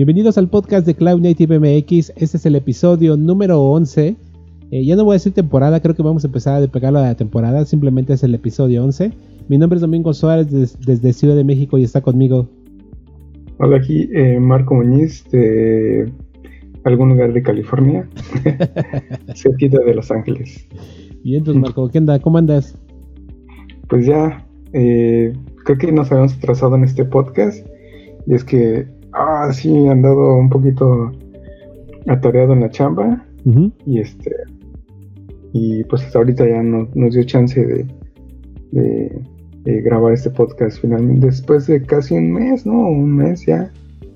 Bienvenidos al podcast de Cloud Native MX. Este es el episodio número 11. Eh, ya no voy a decir temporada, creo que vamos a empezar a despegarlo de la temporada. Simplemente es el episodio 11. Mi nombre es Domingo Suárez desde Ciudad de México y está conmigo. Hola, aquí eh, Marco Muñiz de algún lugar de California, cerquita de Los Ángeles. Bien, entonces Marco, ¿qué onda? ¿Cómo andas? Pues ya, eh, creo que nos habíamos trazado en este podcast y es que Ah, sí, he andado un poquito atareado en la chamba. Y este. Y pues hasta ahorita ya no, nos dio chance de, de, grabar este podcast finalmente. Después de casi un mes, ¿no? Un mes ya.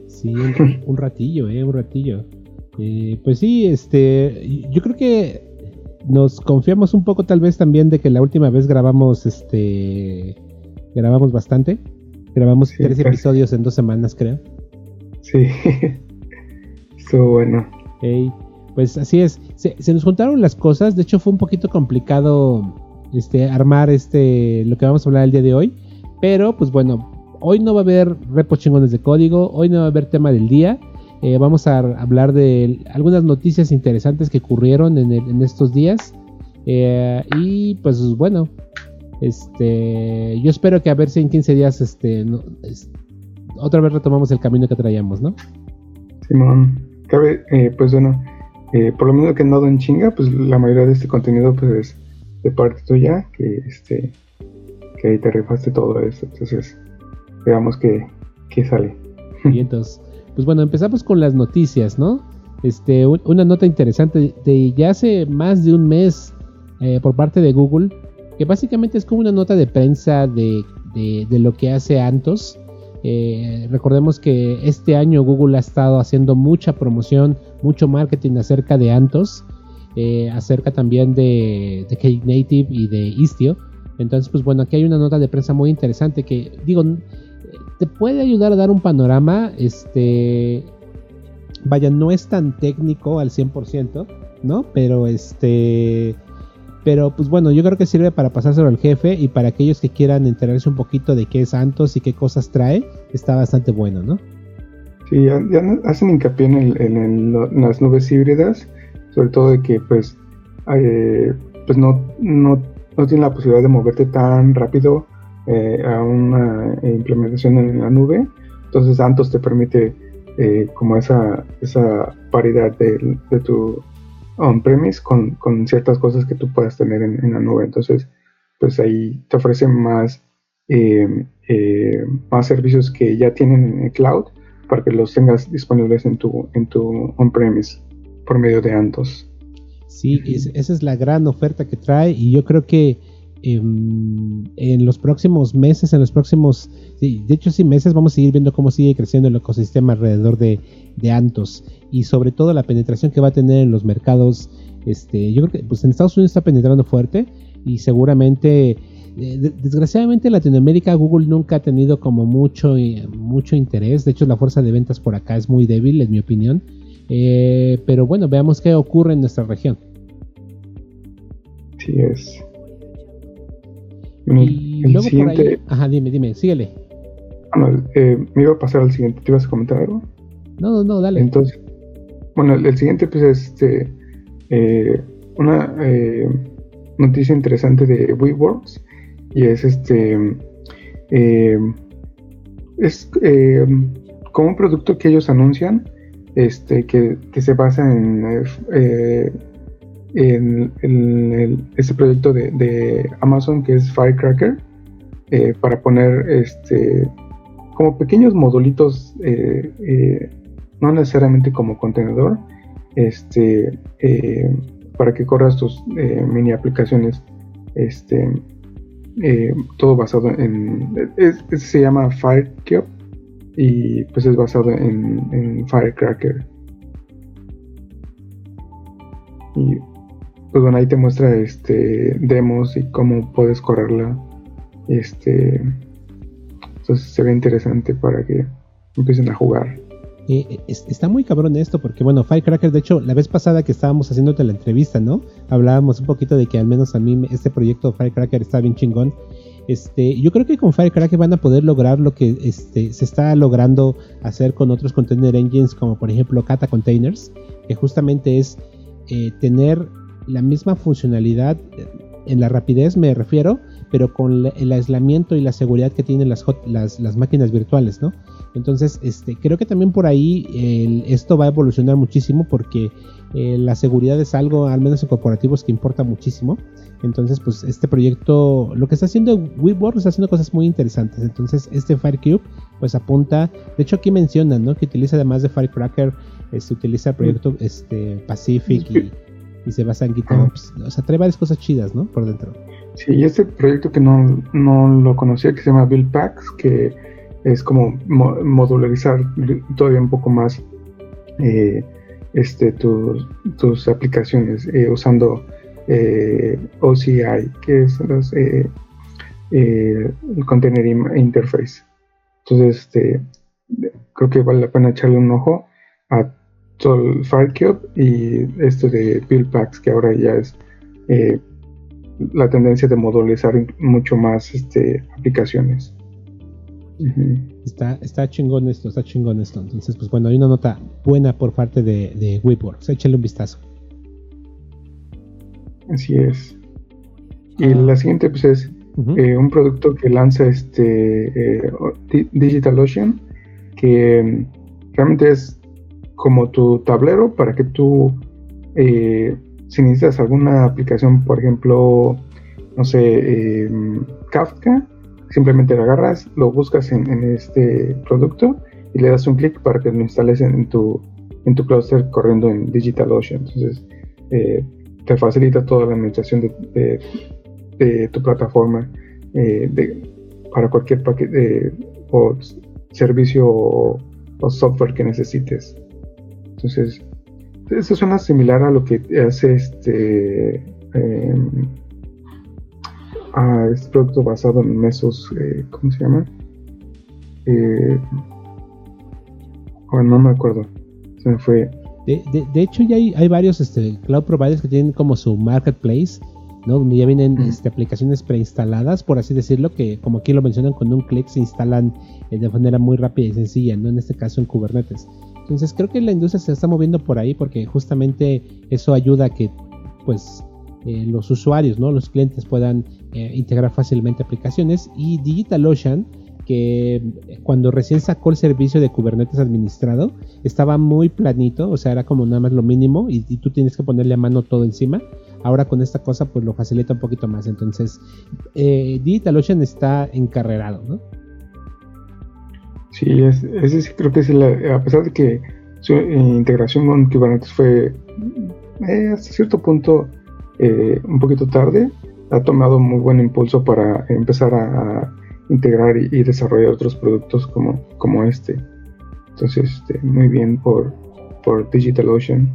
Sí, un, ratillo, ¿eh? Un ratillo. Eh, pues sí, este. Yo creo que nos confiamos un poco, tal vez también, de que la última vez grabamos este. Grabamos bastante. Grabamos tres episodios en dos semanas, creo. Sí, estuvo bueno. pues así es, se, nos juntaron las cosas, de hecho fue un poquito complicado este, armar este, lo que vamos a hablar el día de hoy, pero pues bueno, hoy no va a haber repos chingones de código, hoy no va a haber tema del día, eh, vamos a hablar de algunas noticias interesantes que ocurrieron en, estos días. Eh, y pues bueno, este, yo espero que a ver si en 15 días este, otra vez retomamos el camino que traíamos, ¿no? Simón, cabe, eh, pues bueno, eh, por lo menos que no en chinga, pues la mayoría de este contenido pues es de parte tuya, que este, que ahí te rifaste todo eso, entonces veamos qué, qué sale. Y entonces, pues bueno, empezamos con las noticias, ¿no? Este, una nota interesante de ya hace más de un mes eh, por parte de Google, que básicamente es como una nota de prensa de, de, de lo que hace Antos, eh, recordemos que este año Google ha estado haciendo mucha promoción, mucho marketing acerca de Antos, eh, acerca también de, de Knative y de Istio. Entonces, pues bueno, aquí hay una nota de prensa muy interesante que, digo, te puede ayudar a dar un panorama. Este, vaya, no es tan técnico al 100%, ¿no? Pero este pero pues bueno, yo creo que sirve para pasárselo al jefe y para aquellos que quieran enterarse un poquito de qué es Santos y qué cosas trae, está bastante bueno, ¿no? Sí, ya, hacen hincapié en, las nubes híbridas, sobre todo de que pues, pues no, no, no tiene la posibilidad de moverte tan rápido eh, a una implementación en la nube. Entonces Santos te permite eh, como esa, esa paridad de, de tu on-premise con, ciertas cosas que tú puedas tener en, la nube. Entonces, pues ahí te ofrecen más, eh, eh, más servicios que ya tienen en el cloud para que los tengas disponibles en tu, en tu on-premise por medio de Antos. Sí, esa es la gran oferta que trae y yo creo que em, en los próximos meses, en los próximos, de hecho sí meses, vamos a seguir viendo cómo sigue creciendo el ecosistema alrededor de, Antos y sobre todo la penetración que va a tener en los mercados. Este, yo creo que pues en Estados Unidos está penetrando fuerte y seguramente, eh, desgraciadamente en Latinoamérica Google nunca ha tenido como mucho, eh, mucho interés. De hecho la fuerza de ventas por acá es muy débil, en mi opinión. Eh, pero bueno, veamos qué ocurre en nuestra región. Sí es. Y luego por ahí, ajá, dime, dime, síguele. me iba a pasar al siguiente. ¿Te ibas a comentar algo? No, no, no, dale. Entonces, bueno, el, siguiente pues es este, eh, una eh, noticia interesante de WeWorks y es este eh, es como un producto que ellos anuncian este que, se basa en en, ese proyecto de, Amazon que es Firecracker para poner este como pequeños modulitos no necesariamente como contenedor, este, eh, para que corras tus eh, mini aplicaciones, este, eh, todo basado en, se llama FireCube y pues es basado en, Firecracker. Pues bueno, ahí te muestra este demos y cómo puedes correrla. Este, entonces se ve interesante para que empiecen a jugar. Eh, está muy cabrón esto porque, bueno, Firecracker, de hecho, la vez pasada que estábamos haciéndote la entrevista, ¿no? Hablábamos un poquito de que al menos a mí este proyecto Firecracker está bien chingón. Este, yo creo que con Firecracker van a poder lograr lo que este, se está logrando hacer con otros container engines, como por ejemplo Kata Containers, que justamente es eh, tener la misma funcionalidad en la rapidez, me refiero, pero con el aislamiento y la seguridad que tienen las, las, máquinas virtuales, ¿no? Entonces, este, creo que también por ahí esto va a evolucionar muchísimo porque eh, la seguridad es algo, al menos en corporativos, que importa muchísimo. Entonces, pues este proyecto, lo que está haciendo WeWork está haciendo cosas muy interesantes. Entonces, este Firecube, pues apunta, de hecho aquí mencionan, ¿no? Que utiliza además de Firecracker, este, utiliza el proyecto este, Pacific y, se basa en GitHub. O sea, trae varias cosas chidas, ¿no? Por dentro. Sí, y este proyecto que no, no lo conocía, que se llama Build Packs, que es como modularizar todavía un poco más eh, este, tus, tus aplicaciones eh, usando eh, OCI, que es los, el Container Interface. Entonces, este, creo que vale la pena echarle un ojo a todo el Firecube y esto de Build Packs, que ahora ya es la tendencia de modularizar mucho más este, aplicaciones. Está, está chingón esto, está chingón esto. Entonces, pues bueno, hay una nota buena por parte de, de Whipworks. Échale un vistazo. Así es. Y ah. la siguiente, pues es eh, un producto que lanza este eh, DigitalOcean, que mm, realmente es como tu tablero para que tú, eh, si necesitas alguna aplicación, por ejemplo, no sé, Kafka, simplemente lo agarras, lo buscas en, este producto y le das un clic para que lo instales en, tu, en tu cluster corriendo en DigitalOcean. Entonces, eh, te facilita toda la administración de, de, tu plataforma eh, para cualquier paquete o servicio o, software que necesites. Entonces, eso suena similar a lo que hace este. Em, a este producto basado en Mesos, eh, ¿cómo se llama? Eh, no me acuerdo, se me fue. De, de, hecho, ya hay, hay varios este, cloud providers que tienen como su marketplace, ¿no? Donde ya vienen este, aplicaciones preinstaladas, por así decirlo, que como aquí lo mencionan, con un clic se instalan eh, de manera muy rápida y sencilla, ¿no? En este caso en Kubernetes. Entonces creo que la industria se está moviendo por ahí porque justamente eso ayuda a que pues eh, los usuarios, ¿no? los clientes puedan eh, integrar fácilmente aplicaciones y DigitalOcean que eh, cuando recién sacó el servicio de Kubernetes administrado estaba muy planito, o sea, era como nada más lo mínimo y, tú tienes que ponerle a mano todo encima. Ahora con esta cosa pues lo facilita un poquito más. Entonces, DigitalOcean está encarrerado, ¿no? Sí, ese creo que es a pesar de que su integración con Kubernetes fue hasta cierto punto eh, un poquito tarde, ha tomado muy buen impulso para empezar a, integrar y, desarrollar otros productos como, como este. Entonces, este, muy bien por, por DigitalOcean.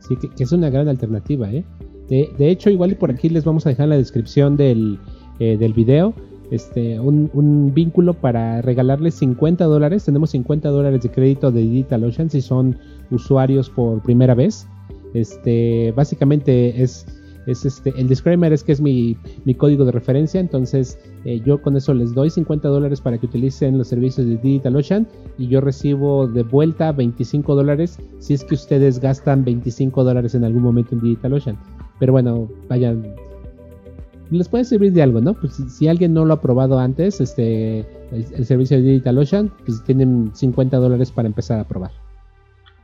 Sí, que, es una gran alternativa, ¿eh? De, hecho, igual por aquí les vamos a dejar la descripción del, eh, del video este, un, un, vínculo para regalarles 50 dólares. Tenemos 50 dólares de crédito de DigitalOcean si son usuarios por primera vez. Este, básicamente es, es este, el disclaimer es que es mi, código de referencia, entonces eh, yo con eso les doy 50 dólares para que utilicen los servicios de DigitalOcean y yo recibo de vuelta 25 dólares si es que ustedes gastan 25 dólares en algún momento en DigitalOcean. Pero bueno, vayan, les puede servir de algo, ¿no? Pues si, alguien no lo ha probado antes, este, el, el servicio de DigitalOcean, pues tienen 50 dólares para empezar a probar.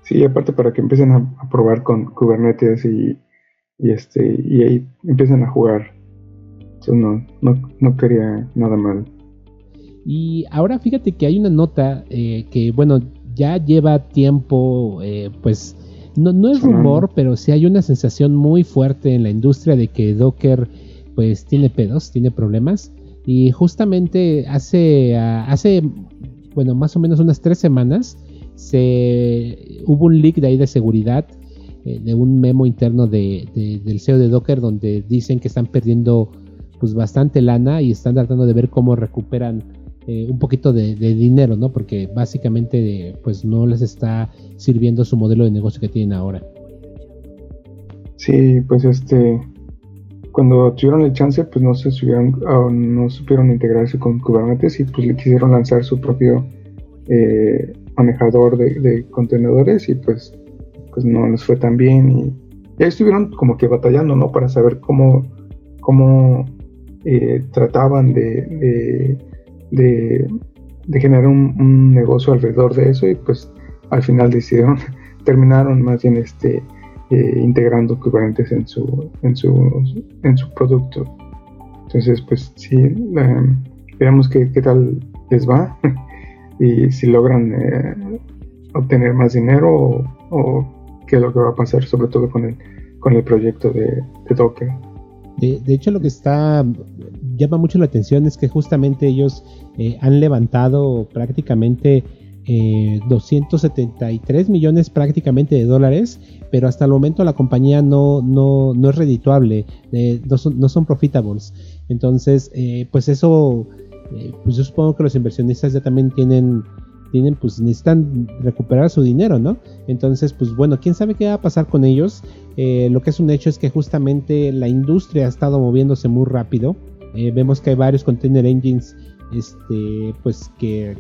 Sí, aparte para que empiecen a, probar con Kubernetes y, este y ahí empiecen a jugar. Eso no, no, quería nada mal. Y ahora fíjate que hay una nota eh, que, bueno, ya lleva tiempo, eh, pues no, no es rumor, pero sí hay una sensación muy fuerte en la industria de que Docker pues tiene pedos, tiene problemas. Y justamente hace, hace bueno, más o menos unas tres semanas, se hubo un leak de ahí de seguridad eh, de un memo interno de, del CEO de Docker donde dicen que están perdiendo pues bastante lana y están tratando de ver cómo recuperan eh, un poquito de, dinero, ¿no? Porque básicamente pues no les está sirviendo su modelo de negocio que tienen ahora. Sí, pues este cuando tuvieron el chance, pues no se subieron, no supieron integrarse con Kubernetes y pues le quisieron lanzar su propio eh, manejador de, contenedores y pues, pues no les fue tan bien y, ahí estuvieron como que batallando, ¿no? Para saber cómo, cómo eh, trataban de, de, generar un, negocio alrededor de eso y pues al final decidieron, terminaron más bien este eh, integrando Kubernetes en su, en su, en su producto. Entonces, pues sí, veamos qué, qué, tal les va y si logran eh, obtener más dinero o, qué es lo que va a pasar, sobre todo con el, con el proyecto de, Docker. De, hecho, lo que está llama mucho la atención es que justamente ellos eh, han levantado prácticamente 273 millones prácticamente de dólares pero hasta el momento la compañía no, no, no es redituable, eh, no, son, profitables. Entonces, eh, pues eso, eh, pues yo supongo que los inversionistas ya también tienen, tienen, pues necesitan recuperar su dinero, ¿no? Entonces, pues bueno, quién sabe qué va a pasar con ellos. lo que es un hecho es que justamente la industria ha estado moviéndose muy rápido. vemos que hay varios container engines, este, pues que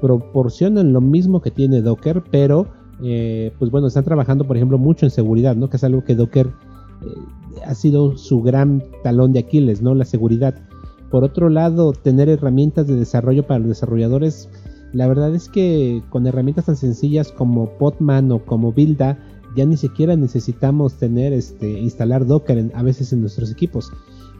proporcionan lo mismo que tiene Docker, pero eh, pues bueno, están trabajando, por ejemplo, mucho en seguridad, ¿no? Que es algo que Docker eh, ha sido su gran talón de Aquiles, ¿no? La seguridad. Por otro lado, tener herramientas de desarrollo para los desarrolladores, la verdad es que con herramientas tan sencillas como Podman o como Builda, ya ni siquiera necesitamos tener, este, instalar Docker a veces en nuestros equipos.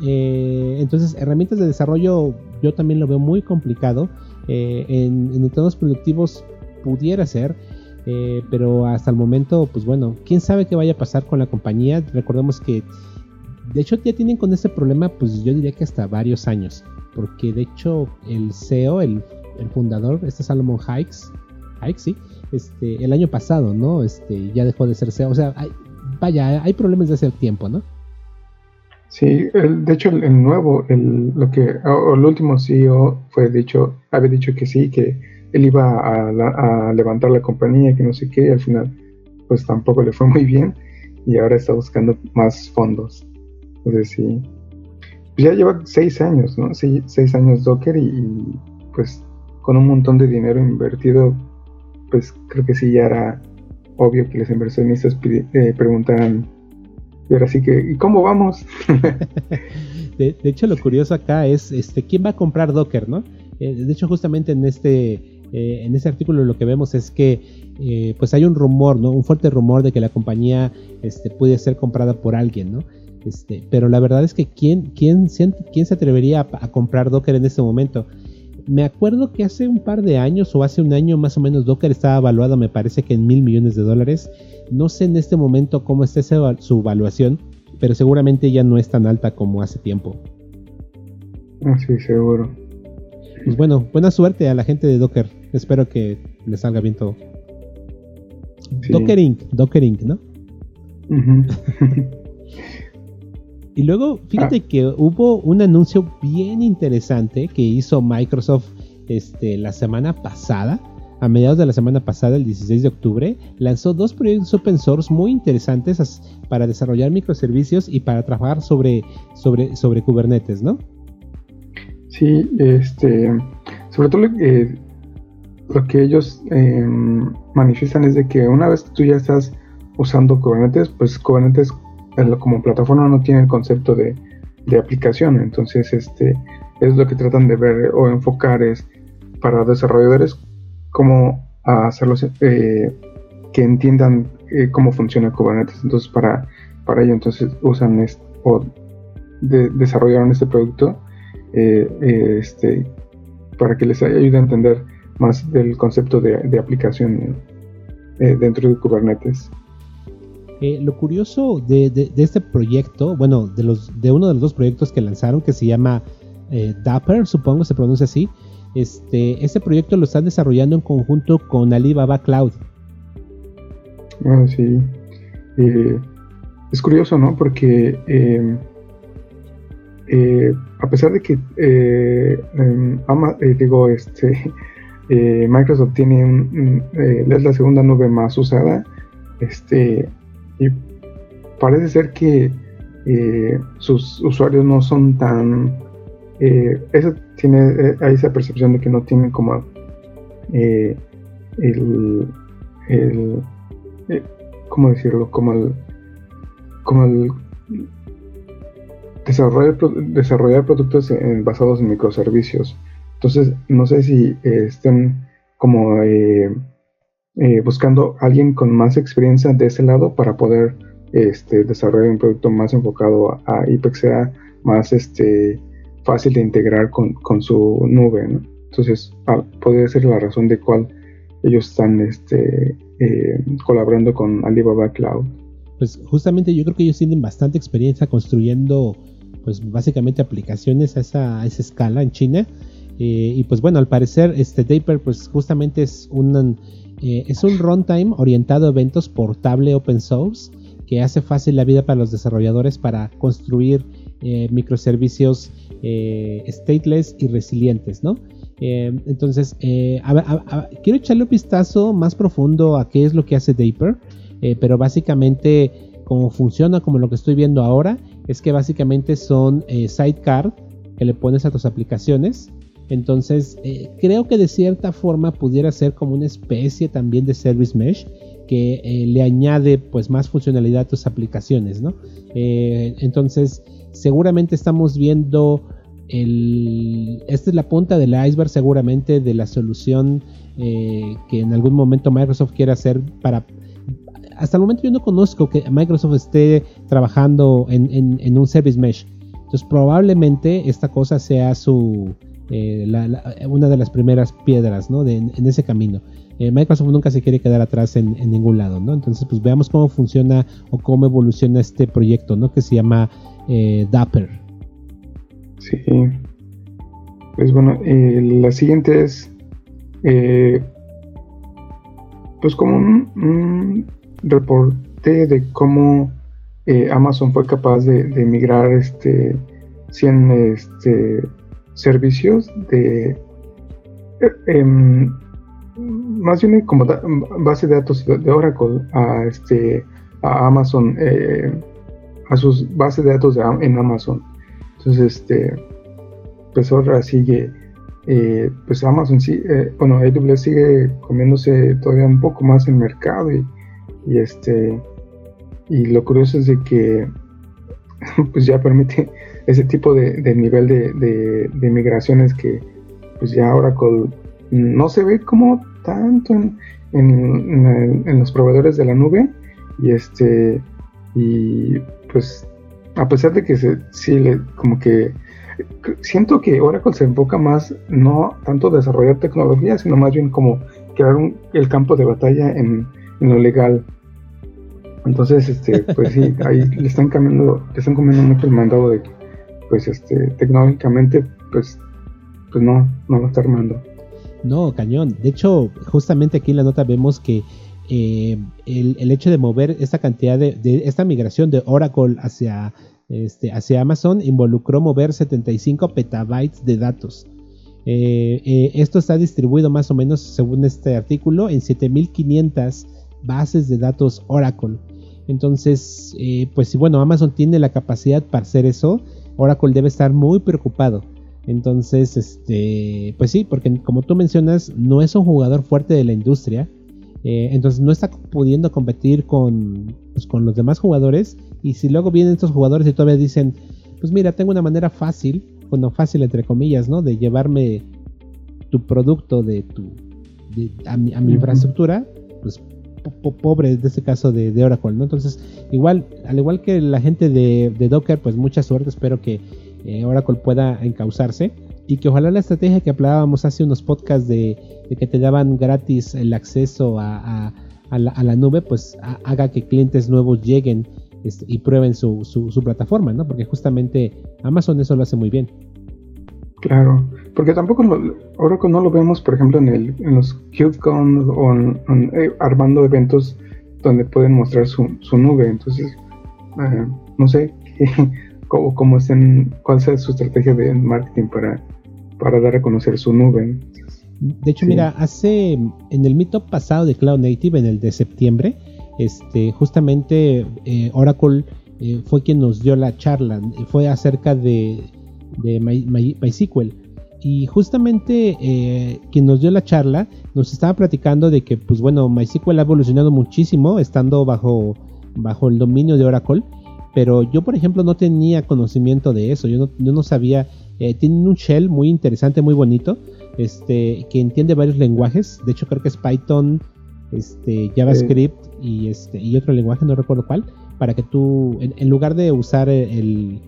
Eh, entonces, herramientas de desarrollo yo también lo veo muy complicado. En, en entornos productivos pudiera ser, eh, pero hasta el momento, pues bueno, quién sabe qué vaya a pasar con la compañía. Recordemos que, de hecho, ya tienen con este problema, pues yo diría que hasta varios años. Porque de hecho, el CEO, el, fundador, este Salomon Hikes, Hikes, sí, este, el año pasado, ¿no? Este, ya dejó de ser CEO. O sea, vaya, hay problemas de hace tiempo, ¿no? Sí, de hecho el, nuevo, el, lo que, o el último CEO fue dicho, había dicho que sí, que él iba a, levantar la compañía, que no sé qué, y al final pues tampoco le fue muy bien y ahora está buscando más fondos. Entonces sí, pues ya lleva seis años, ¿no? seis años Docker y, pues con un montón de dinero invertido, pues creo que sí ya era obvio que los inversionistas eh, preguntaran, y ahora sí que, ¿y cómo vamos? de, hecho lo curioso acá es, este, ¿quién va a comprar Docker, no? Eh, de hecho justamente en este eh, en ese artículo lo que vemos es que eh, pues hay un rumor, ¿no? Un fuerte rumor de que la compañía este, puede ser comprada por alguien, ¿no? Este, pero la verdad es que ¿quién, quién, quién se atrevería a, comprar Docker en este momento? Me acuerdo que hace un par de años o hace un año más o menos Docker estaba evaluado me parece que en mil millones de dólares. No sé en este momento cómo está su evaluación, pero seguramente ya no es tan alta como hace tiempo. Ah, sí, seguro. Pues bueno, buena suerte a la gente de Docker. Espero que le salga bien todo. Docker Inc. Docker Inc., ¿no? y luego, fíjate ah. que hubo un anuncio bien interesante que hizo Microsoft este, la semana pasada. A mediados de la semana pasada, el 16 de octubre, lanzó dos proyectos open source muy interesantes para desarrollar microservicios y para trabajar sobre, sobre, sobre Kubernetes, ¿no? Sí, este, sobre todo eh, lo que ellos em, manifiestan es de que una vez que tú ya estás usando Kubernetes, pues Kubernetes como plataforma no tiene el concepto de, aplicación, entonces este es lo que tratan de ver o enfocar es para desarrolladores cómo hacerlos eh, que entiendan eh, cómo funciona Kubernetes, entonces para, para ello entonces usan o desarrollaron este producto eh, este, para que les ayude a entender más del concepto de, aplicación eh, dentro de Kubernetes. Eh, lo curioso de, este proyecto, bueno, de, uno de los dos proyectos que lanzaron, que se llama eh, Dapper, supongo se pronuncia así, este, este proyecto lo están desarrollando en conjunto con Alibaba Cloud. Ah, sí. es curioso, ¿no? Porque em, a pesar de que em, digo, este eh, Microsoft tiene eh, es la segunda nube más usada este y parece ser que eh, sus usuarios no son tan... Eh, tiene, hay esa percepción de que no tienen como el, el ¿cómo decirlo? Como el, como el desarrollar, desarrollar productos basados en microservicios. Entonces, no sé si estén como eh, eh, buscando alguien con más experiencia de ese lado para poder este, desarrollar un producto más enfocado a, a más este, fácil de integrar con, su nube. Entonces, ah, podría ser la razón de cuál ellos están este, eh, colaborando con Alibaba Cloud. Pues justamente yo creo que ellos tienen bastante experiencia construyendo pues básicamente aplicaciones a esa, escala en China. Eh, y pues bueno, al parecer este Daper pues justamente es un, eh, es un runtime orientado a eventos portable open source que hace fácil la vida para los desarrolladores para construir eh, microservicios stateless y resilientes, ¿no? entonces, quiero echarle un vistazo más profundo a qué es lo que hace Daper, pero básicamente como funciona, como lo que estoy viendo ahora, es que básicamente son sidecar que le pones a tus aplicaciones. Entonces, eh, creo que de cierta forma pudiera ser como una especie también de service mesh que eh, le añade pues más funcionalidad a tus aplicaciones, ¿no? entonces, seguramente estamos viendo el, esta es la punta del iceberg seguramente de la solución que en algún momento Microsoft quiere hacer para hasta el momento yo no conozco que Microsoft esté trabajando en, un service mesh. Entonces probablemente esta cosa sea su eh, una de las primeras piedras ¿no? en ese camino. Eh, Microsoft nunca se quiere quedar atrás en, ningún lado, ¿no? Entonces pues veamos cómo funciona o cómo evoluciona este proyecto, ¿no? Que se llama eh, Dapper. Sí. Pues bueno, la siguiente es pues como un reporte de cómo Amazon fue capaz de, migrar este 100 este, servicios de eh, más bien como base de datos de Oracle a este a Amazon eh, a sus bases de datos en Amazon. Entonces este pues ahora sigue pues Amazon sí bueno AWS sigue comiéndose todavía un poco más el mercado y y este y lo curioso es de que pues ya permite ese tipo de, nivel de, de, migraciones que pues ya Oracle no se ve como tanto en, los proveedores de la nube y este y pues a pesar de que se, sí le como que siento que Oracle se enfoca más no tanto desarrollar tecnología sino más bien como crear un, el campo de batalla en, lo legal. Entonces, este, pues sí, ahí le están cambiando, le están comiendo mucho el mandado de pues, este, tecnológicamente, pues, pues no, no lo está armando. No, cañón. De hecho, justamente aquí en la nota vemos que eh, el, hecho de mover esta cantidad de, esta migración de Oracle hacia, este, hacia Amazon involucró mover 75 petabytes de datos. Eh, eh, esto está distribuido más o menos, según este artículo, en 7500 bases de datos Oracle. Entonces, pues si bueno, Amazon tiene la capacidad para hacer eso, Oracle debe estar muy preocupado. Entonces, este, pues sí, porque como tú mencionas, no es un jugador fuerte de la industria. Eh, entonces no está pudiendo competir con, pues, con los demás jugadores. Y si luego vienen estos jugadores y todavía dicen, pues mira, tengo una manera fácil, bueno, fácil entre comillas, ¿no? De llevarme tu producto de tu, a mi, a mi infraestructura, pues pobre de este caso de, Oracle, ¿no? Entonces, igual, al igual que la gente de, Docker, pues mucha suerte, espero que eh, Oracle pueda encauzarse y que ojalá la estrategia que hablábamos hace unos podcasts de, que te daban gratis el acceso a, la, nube, pues haga que clientes nuevos lleguen este, y prueben su, su plataforma, ¿no? Porque justamente Amazon eso lo hace muy bien. Claro, porque tampoco lo, Oracle no lo vemos, por ejemplo, en, el, en los KubeCon o eh, armando eventos donde pueden mostrar su, nube. Entonces, eh, no sé cómo, cómo estén, cuál sea su estrategia de marketing para, para dar a conocer su nube. De hecho, mira, hace en el meetup pasado de Cloud Native, en el de septiembre, este, justamente eh, Oracle eh, fue quien nos dio la charla, fue acerca de, de MySQL. Y justamente eh, quien nos dio la charla nos estaba platicando de que, pues bueno, MySQL ha evolucionado muchísimo estando bajo, bajo el dominio de Oracle. Pero yo, por ejemplo, no tenía conocimiento de eso. Yo no, yo no sabía. Eh, tienen un shell muy interesante, muy bonito, este, que entiende varios lenguajes. De hecho, creo que es Python, este, JavaScript y, este, y otro lenguaje, no recuerdo cuál. Para que tú, en lugar de usar el, el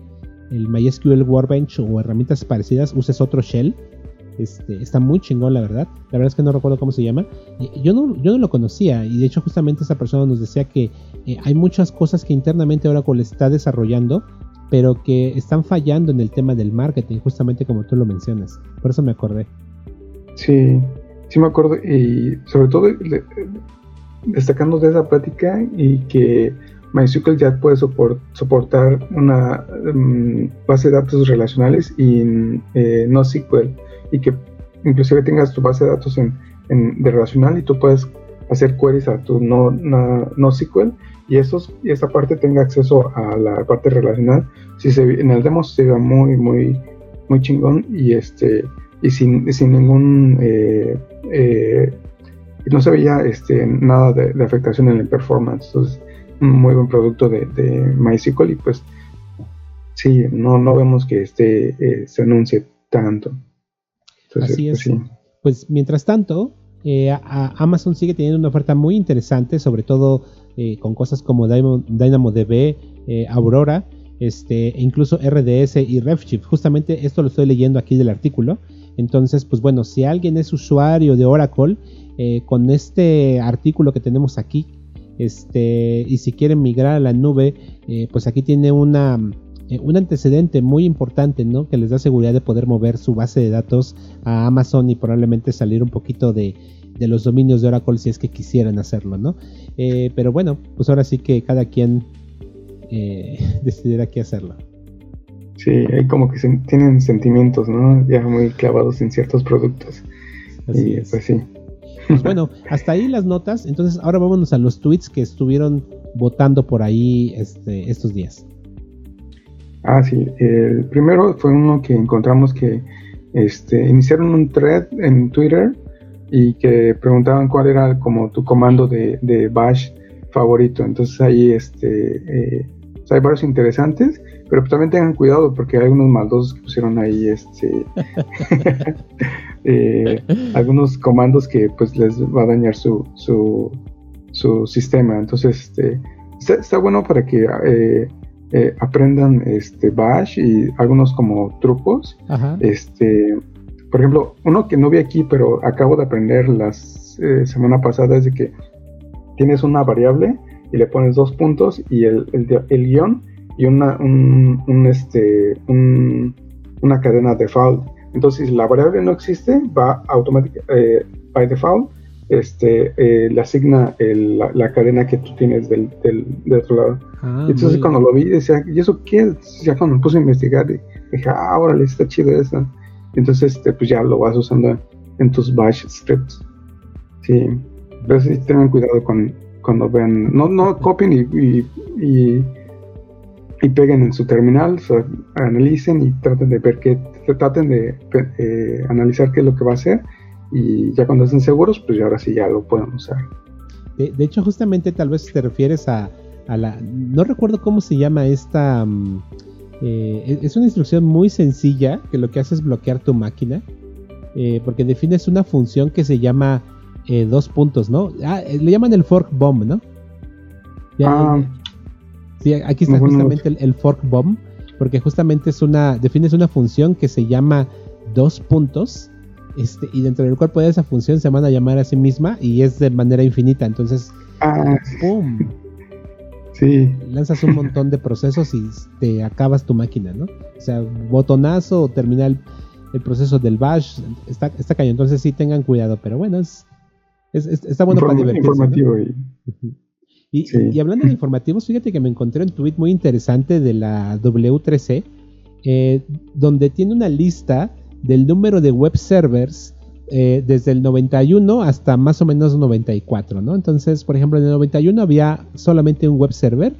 MySQL Workbench o herramientas parecidas, uses otro shell. Este, está muy chingón, la verdad. La verdad es que no recuerdo cómo se llama. Yo no, yo no lo conocía y de hecho justamente esa persona nos decía que eh, hay muchas cosas que internamente Oracle está desarrollando, pero que están fallando en el tema del marketing, justamente como tú lo mencionas. Por eso me acordé. Sí, sí me acuerdo y sobre todo destacando de esa plática y que MySQL ya puede soportar una mm, base de datos relacionales y eh, no SQL y que inclusive tengas tu base de datos en, de relacional y tú puedes hacer queries a tu no, no SQL y, esos, y esa parte tenga acceso a la parte relacional. Si en el demo se ve muy, muy, muy chingón y este y sin, sin ningún eh, eh, no se veía este, nada de, afectación en el performance. Entonces, muy buen producto de, MySQL y pues sí, no, no vemos que este eh, se anuncie tanto. Así pues, es. Pues, mientras tanto, eh, Amazon sigue teniendo una oferta muy interesante, sobre todo eh, con cosas como DynamoDB, Aurora, este, e incluso RDS y Redshift. Justamente esto lo estoy leyendo aquí del artículo. Entonces, pues bueno, si alguien es usuario de Oracle, con este artículo que tenemos aquí, este, y si quieren migrar a la nube, eh, pues aquí tiene una, eh, un antecedente muy importante, ¿no? Que les da seguridad de poder mover su base de datos a Amazon y probablemente salir un poquito de, los dominios de Oracle si es que quisieran hacerlo, ¿no? Eh, pero bueno, pues ahora sí que cada quien decidirá qué hacerlo. Sí, hay como que tienen sentimientos, ¿no? Ya muy clavados en ciertos productos. Así es. pues sí. Bueno, hasta ahí las notas. Entonces, ahora vámonos a los tweets que estuvieron votando por ahí este, estos días. Ah, sí. El primero fue uno que encontramos que este, iniciaron un thread en Twitter y que preguntaban cuál era como tu comando de, bash favorito. Entonces ahí este, eh, hay varios interesantes, pero también tengan cuidado porque hay unos maldosos que pusieron ahí este Eh, algunos comandos que pues les va a dañar su, su, su sistema. Entonces, este, está, bueno para que eh, eh, aprendan este Bash y algunos como trucos. Este, por ejemplo, uno que no vi aquí, pero acabo de aprender la semana pasada es de que tienes una variable y le pones dos puntos y el, el, guion y una, un, este, una cadena default. Entonces, si la variable no existe, va automáticamente, eh, by default, este, eh, le asigna la, cadena que tú tienes del, otro lado. Ah, entonces, cuando lo vi, decía, ¿y eso qué Ya cuando me puse a investigar, dije, ah, órale, está chido eso. Entonces, este, pues ya lo vas usando en tus bash scripts. Sí, pero sí tengan cuidado con, cuando vean, no, no copien y y peguen en su terminal, analicen y traten de ver qué, traten de eh, analizar qué es lo que va a hacer y ya cuando estén seguros, pues ahora sí ya lo pueden usar. De, hecho, justamente tal vez te refieres a, la, no recuerdo cómo se llama esta, mm, eh, es una instrucción muy sencilla que lo que hace es bloquear tu máquina, eh, porque defines una función que se llama dos puntos, ¿no? Ah, le llaman el fork bomb, ¿no? ah, Sí, aquí está justamente el, fork bomb, porque justamente es una, defines una función que se llama dos puntos, este, y dentro del cual puede esa función se van a llamar a sí misma y es de manera infinita, entonces, ah, ¡pum! Sí. Lanzas un montón de procesos y te acabas tu máquina, ¿no? O sea, botonazo o terminal el proceso del bash, está, está cañón, entonces sí tengan cuidado, pero bueno, es, está bueno para divertirse. Informativo y... Y, hablando de informativos, fíjate que me encontré un tweet muy interesante de la W3C, eh, donde tiene una lista del número de web servers eh, desde el 91 hasta más o menos 94, ¿no? Entonces, por ejemplo, en el 91 había solamente un web server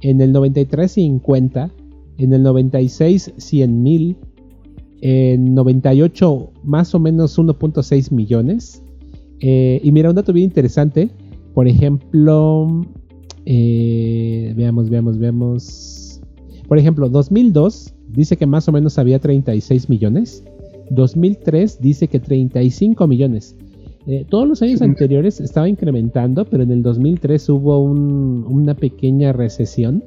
En el 93, 50. En el 96, 100 mil. En 98, más o menos 1.6 millones. Eh, y mira, un dato bien interesante. Por ejemplo, eh, veamos, veamos, veamos. Por ejemplo, 2002 dice que más o menos había 36 millones. 2003 dice que 35 millones. Eh, todos los años anteriores estaba incrementando, pero en el 2003 hubo una pequeña recesión.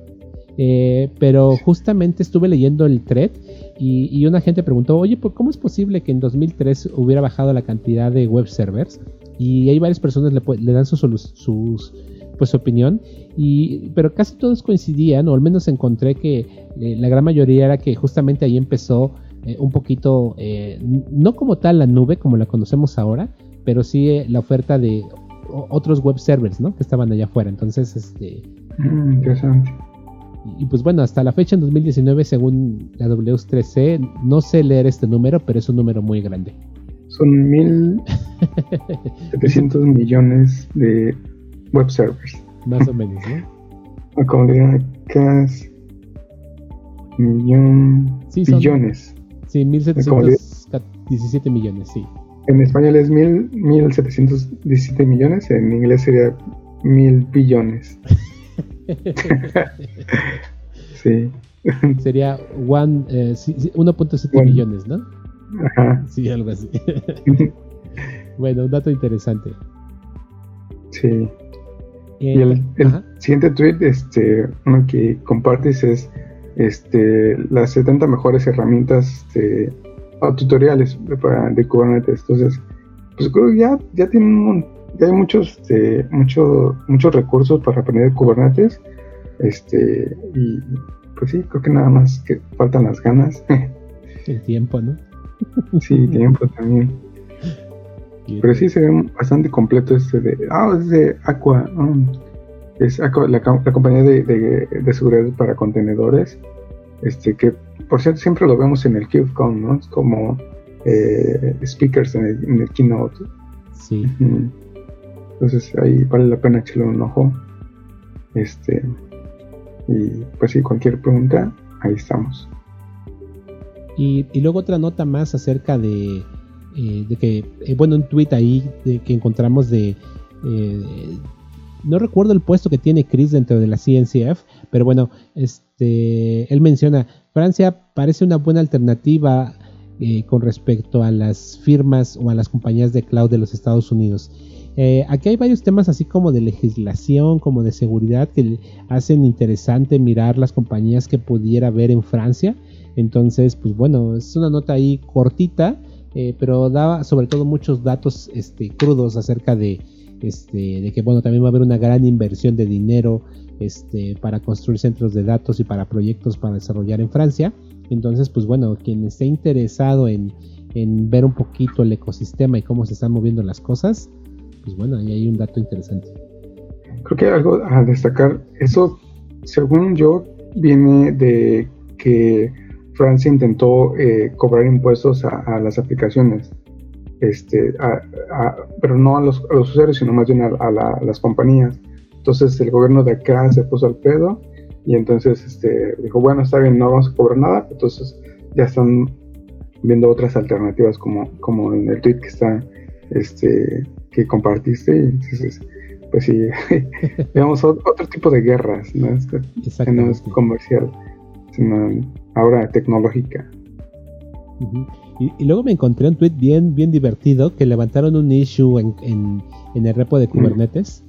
Eh, pero justamente estuve leyendo el thread y, una gente preguntó, oye, ¿por cómo es posible que en 2003 hubiera bajado la cantidad de web servers? Y hay varias personas le, le dan sus, sus pues su opinión y pero casi todos coincidían o al menos encontré que eh, la gran mayoría era que justamente ahí empezó eh, un poquito eh, no como tal la nube como la conocemos ahora pero sí la oferta de otros web servers ¿no? que estaban allá afuera. Entonces este mm, interesante. y, pues bueno hasta la fecha en 2019 según la W3C no sé leer este número pero es un número muy grande son 1.700 millones de web servers. Más o menos, ¿no? acá millón, sí, billones. Sí, 1717 millones, sí. En español es mil, 1717 millones, en inglés sería mil billones. sí. Sería 1.7 eh, millones, ¿no? Ajá. Sí, algo así. bueno, un dato interesante. Sí. Y el, siguiente tweet, este, uno que compartes es este, las 70 mejores herramientas este, o tutoriales de, Kubernetes. Entonces, pues creo que ya, ya tienen ya hay muchos, este, mucho, muchos recursos para aprender Kubernetes. Este, y pues sí, creo que nada más que faltan las ganas. El tiempo, ¿no? Sí, tiempo también. Pero sí se ve bastante completo este de. Ah, es de Aqua. es la, compañía de, seguridad para contenedores. Este que, por cierto, siempre lo vemos en el KubeCon, ¿no? Es como eh, speakers en el, keynote. Sí. Entonces ahí vale la pena echarle un ojo. Este. Y pues sí, cualquier pregunta, ahí estamos. Y luego otra nota más acerca de eh, que, eh, bueno, un tweet ahí que encontramos de, eh, no recuerdo el puesto que tiene Chris dentro de la CNCF, pero bueno, este, él menciona, Francia parece una buena alternativa con respecto a las firmas o a las compañías de cloud de los Estados Unidos. aquí hay varios temas así como de legislación, como de seguridad, que hacen interesante mirar las compañías que pudiera haber en Francia. Entonces, pues bueno, es una nota ahí cortita, eh, pero daba sobre todo muchos datos este, crudos acerca de, este, de que bueno, también va a haber una gran inversión de dinero este, para construir centros de datos y para proyectos para desarrollar en Francia. Entonces, pues bueno, quien esté interesado en, ver un poquito el ecosistema y cómo se están moviendo las cosas, pues bueno, ahí hay un dato interesante. Creo que algo a destacar, eso, según yo, viene de que Francia intentó eh, cobrar impuestos a, las aplicaciones, este, pero no a los, usuarios, sino más bien a, las compañías. Entonces el gobierno de acá se puso al pedo y entonces este, dijo, bueno, está bien, no vamos a cobrar nada, entonces ya están viendo otras alternativas como, como en el tweet que está este, que compartiste. Y entonces pues sí veamos otro tipo de guerras no es, que no es comercial sino ahora tecnológica. y, luego me encontré un tweet bien, bien divertido que levantaron un issue en, en, el repo de mm. Kubernetes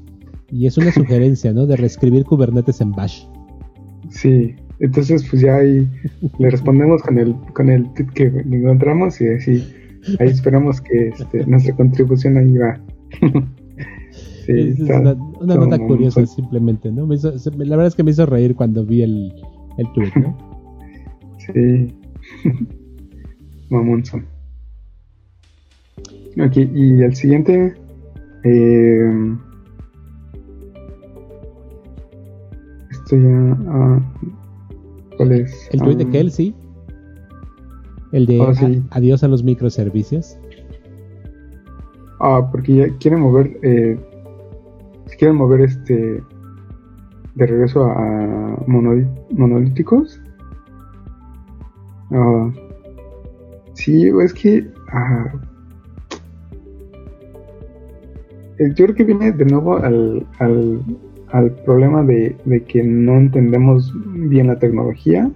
y es una sugerencia, ¿no? De reescribir Kubernetes en Bash. Sí, entonces pues ya ahí le respondemos con el, con el tweet que encontramos y así ahí esperamos que este, nuestra contribución ahí va. es una, nota curiosa simplemente, ¿no? la verdad es que me hizo reír cuando vi el, el tweet, ¿no? sí. Mamonson. Ok, y el siguiente. Eh, esto ya. Ah, ¿Cuál es? El tweet de ah, Kelsey. El de ah, adiós a los microservicios. Ah, porque ya quieren mover. Eh, quieren mover este de regreso a, monolíticos. Ah, sí, es que yo creo que viene de nuevo al, al, problema de, de, que no entendemos bien la tecnología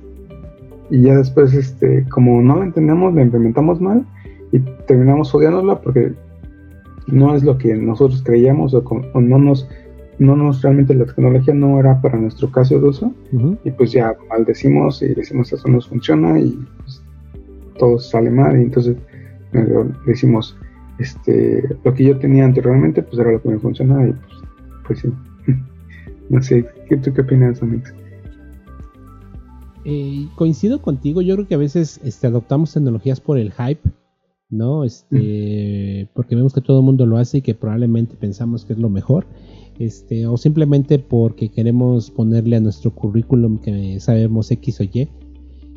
y ya después, este, como no la entendemos, la implementamos mal y terminamos odiándola porque no es lo que nosotros creíamos o, no nos no nos realmente la tecnología no era para nuestro caso de uso y pues ya maldecimos y decimos eso no funciona y pues, todo sale mal. Y entonces decimos este lo que yo tenía anteriormente pues era lo que me funcionaba y pues, pues sí. No sé ¿qué, ¿tú qué opinas Amix? Eh, coincido contigo yo creo que a veces este, adoptamos tecnologías por el hype ¿no? Este, porque vemos que todo el mundo lo hace y que probablemente pensamos que es lo mejor, este, o simplemente porque queremos ponerle a nuestro currículum que sabemos X o Y.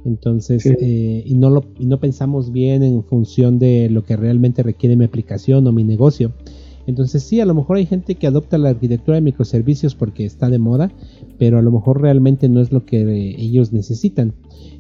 Entonces, eh, y, no lo, y no pensamos bien en función de lo que realmente requiere mi aplicación o mi negocio. Entonces sí, a lo mejor hay gente que adopta la arquitectura de microservicios porque está de moda, pero a lo mejor realmente no es lo que ellos necesitan.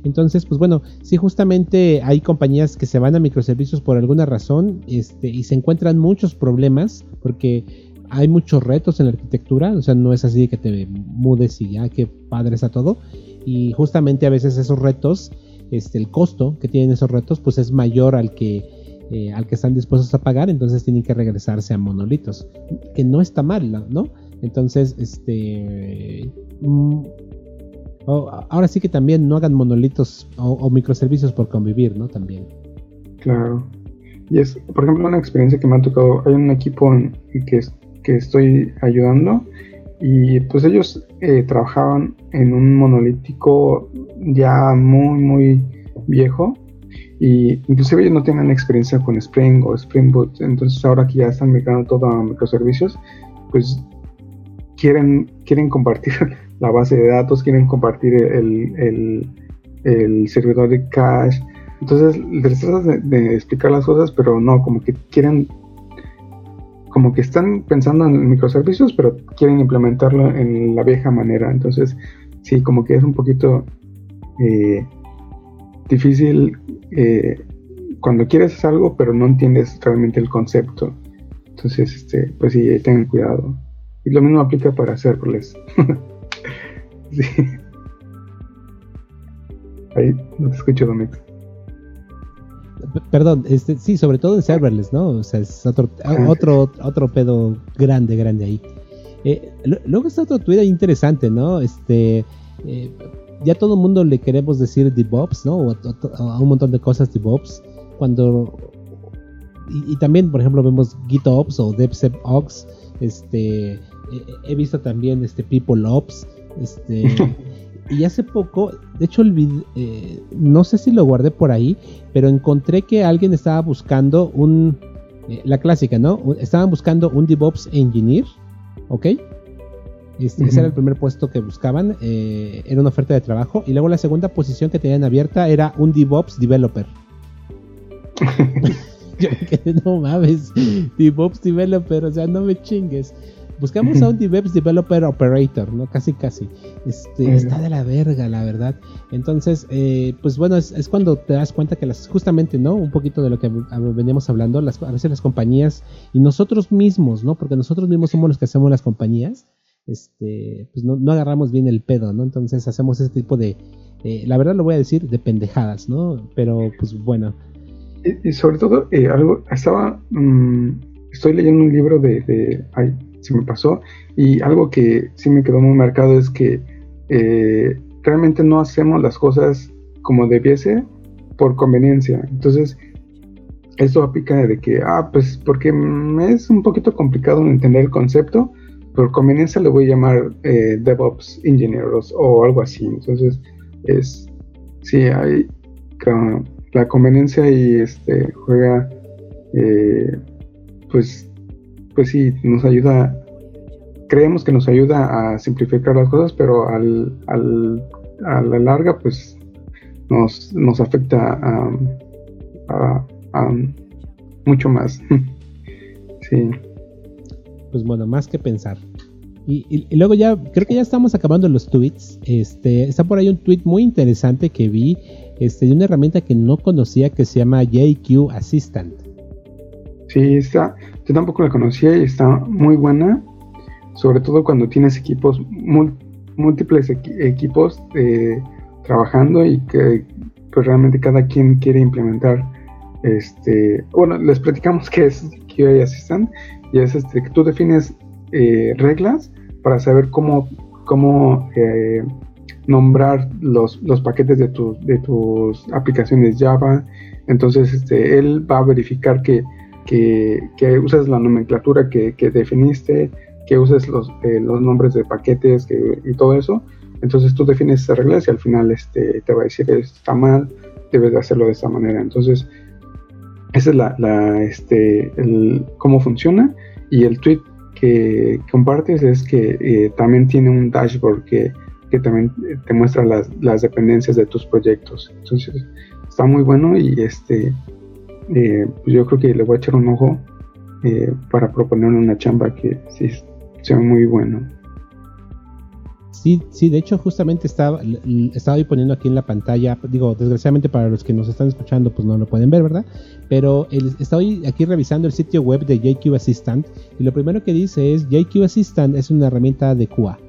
Entonces, pues bueno, sí justamente hay compañías que se van a microservicios por alguna razón este, y se encuentran muchos problemas porque hay muchos retos en la arquitectura, o sea, no es así que te mudes y ya que padre está todo. Y justamente a veces esos retos, este, el costo que tienen esos retos, pues es mayor al que eh, al que están dispuestos a pagar, entonces tienen que regresarse a monolitos, que no está mal, ¿no? Entonces, este... Mm, ahora sí que también no hagan monolitos o, microservicios por convivir, ¿no? También. Claro. Y es, por ejemplo, una experiencia que me ha tocado. Hay un equipo en que, que estoy ayudando. Y pues ellos eh, trabajaban en un monolítico ya muy, muy viejo. Y inclusive ellos no tienen experiencia con Spring o Spring Boot, entonces ahora que ya están migrando todo a microservicios, pues quieren, quieren compartir la base de datos, quieren compartir el, el, servidor de cache. Entonces les tratas de, explicar las cosas, pero no, como que quieren, como que están pensando en microservicios, pero quieren implementarlo en la vieja manera. Entonces, sí, como que es un poquito eh, difícil eh, cuando quieres algo, pero no entiendes realmente el concepto. Entonces, este, pues sí, tengan cuidado. Y lo mismo aplica para serverless. sí. Ahí no te escucho, Domix. Perdón, este, sí, sobre todo en serverless, ¿no? O sea, es otro, ah, otro, otro pedo grande, grande ahí. Eh, luego está otro Twitter interesante, ¿no? Este, eh, ya todo el mundo le queremos decir DevOps, ¿no? O, a un montón de cosas DevOps. Cuando. Y, también, por ejemplo, vemos GitOps o DevSecOps. Este. He, visto también este PeopleOps. Este. y hace poco, de hecho, el eh, no sé si lo guardé por ahí, pero encontré que alguien estaba buscando un. Eh, la clásica, ¿no? Estaban buscando un DevOps Engineer, ¿ok? Este, ese era el primer puesto que buscaban, eh, era una oferta de trabajo. Y luego la segunda posición que tenían abierta era un DevOps Developer. Yo no mames, DevOps Developer, o sea, no me chingues. Buscamos a un DevOps Developer Operator, ¿no? Casi, casi. Este, Está de la verga, la verdad. Entonces, eh, pues bueno, es, cuando te das cuenta que las, justamente, ¿no? Un poquito de lo que veníamos hablando, las, a veces las compañías y nosotros mismos, ¿no? Porque nosotros mismos somos los que hacemos las compañías este, pues no, agarramos bien el pedo, ¿no? Entonces hacemos ese tipo de, eh, la verdad lo voy a decir, de pendejadas, ¿no? Pero pues bueno. Y, sobre todo, eh, algo, estaba, mm, estoy leyendo un libro de, de, ay, se me pasó, y algo que sí me quedó muy marcado es que eh, realmente no hacemos las cosas como debiese por conveniencia. Entonces, esto aplica de que, ah, pues porque es un poquito complicado entender el concepto, por conveniencia le voy a llamar eh, DevOps Engineers o algo así. Entonces, es, sí, hay la conveniencia y este juega, eh, pues, pues sí, nos ayuda, creemos que nos ayuda a simplificar las cosas, pero al, al a la larga, pues, nos, nos afecta a, a mucho más. sí pues bueno, más que pensar. Y, luego ya, creo que ya estamos acabando los tweets. Este, está por ahí un tweet muy interesante que vi este, de una herramienta que no conocía que se llama JQ Assistant. Sí, está, yo tampoco la conocía y está muy buena, sobre todo cuando tienes equipos, múltiples equipos eh, trabajando y que pues realmente cada quien quiere implementar este, bueno, les platicamos qué es QA Assistant y es este que tú defines eh, reglas para saber cómo, cómo eh, nombrar los, los paquetes de, de tus aplicaciones Java. Entonces, este, él va a verificar que, que, uses la nomenclatura que, definiste, que uses los, eh, nombres de paquetes y todo eso. Entonces tú defines esas reglas y al final este, te va a decir está mal, debes de hacerlo de esta manera. Entonces, esa es la, este, cómo funciona. Y el tweet que compartes es que eh, también tiene un dashboard que, que también te muestra las, las, dependencias de tus proyectos. Entonces, está muy bueno y este, eh, pues yo creo que le voy a echar un ojo eh, para proponer una chamba que sí sea muy bueno. Sí, sí, de hecho justamente estaba, estaba ahí poniendo aquí en la pantalla, digo, desgraciadamente para los que nos están escuchando pues no lo pueden ver, ¿verdad? Pero el, estoy aquí revisando el sitio web de JQ Assistant y lo primero que dice es JQ Assistant es una herramienta de QA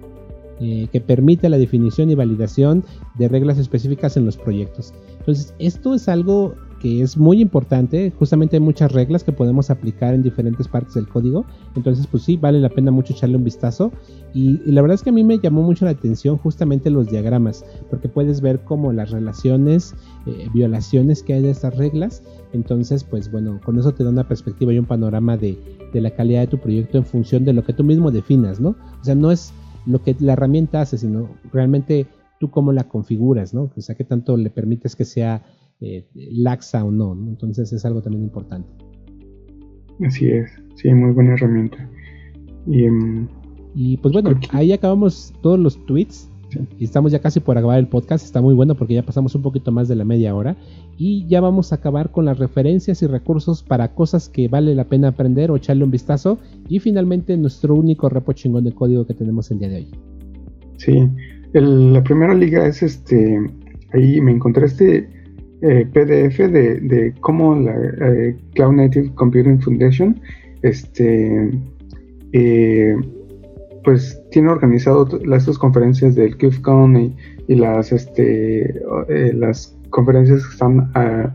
eh, que permite la definición y validación de reglas específicas en los proyectos. Entonces, esto es algo que es muy importante. Justamente hay muchas reglas que podemos aplicar en diferentes partes del código. Entonces, pues sí, vale la pena mucho echarle un vistazo. Y, la verdad es que a mí me llamó mucho la atención justamente los diagramas, porque puedes ver como las relaciones, eh, violaciones que hay de estas reglas. Entonces, pues bueno, con eso te da una perspectiva y un panorama de, de la calidad de tu proyecto en función de lo que tú mismo definas, ¿no? O sea, no es lo que la herramienta hace, sino realmente tú cómo la configuras, ¿no? O sea, qué tanto le permites que sea eh, laxa o no, Entonces es algo también importante. Así es, sí, muy buena herramienta. Y, em, pues bueno, ahí acabamos todos los tweets. Y estamos ya casi por acabar el podcast. Está muy bueno porque ya pasamos un poquito más de la media hora. Y ya vamos a acabar con las referencias y recursos para cosas que vale la pena aprender o echarle un vistazo. Y finalmente nuestro único repo chingón de código que tenemos el día de hoy. Sí, la primera liga es este. Ahí me encontré este eh, PDF de, cómo la eh, Cloud Native Computing Foundation este, eh, pues tiene organizado las dos conferencias del KubeCon y, las, este, las conferencias que están ah,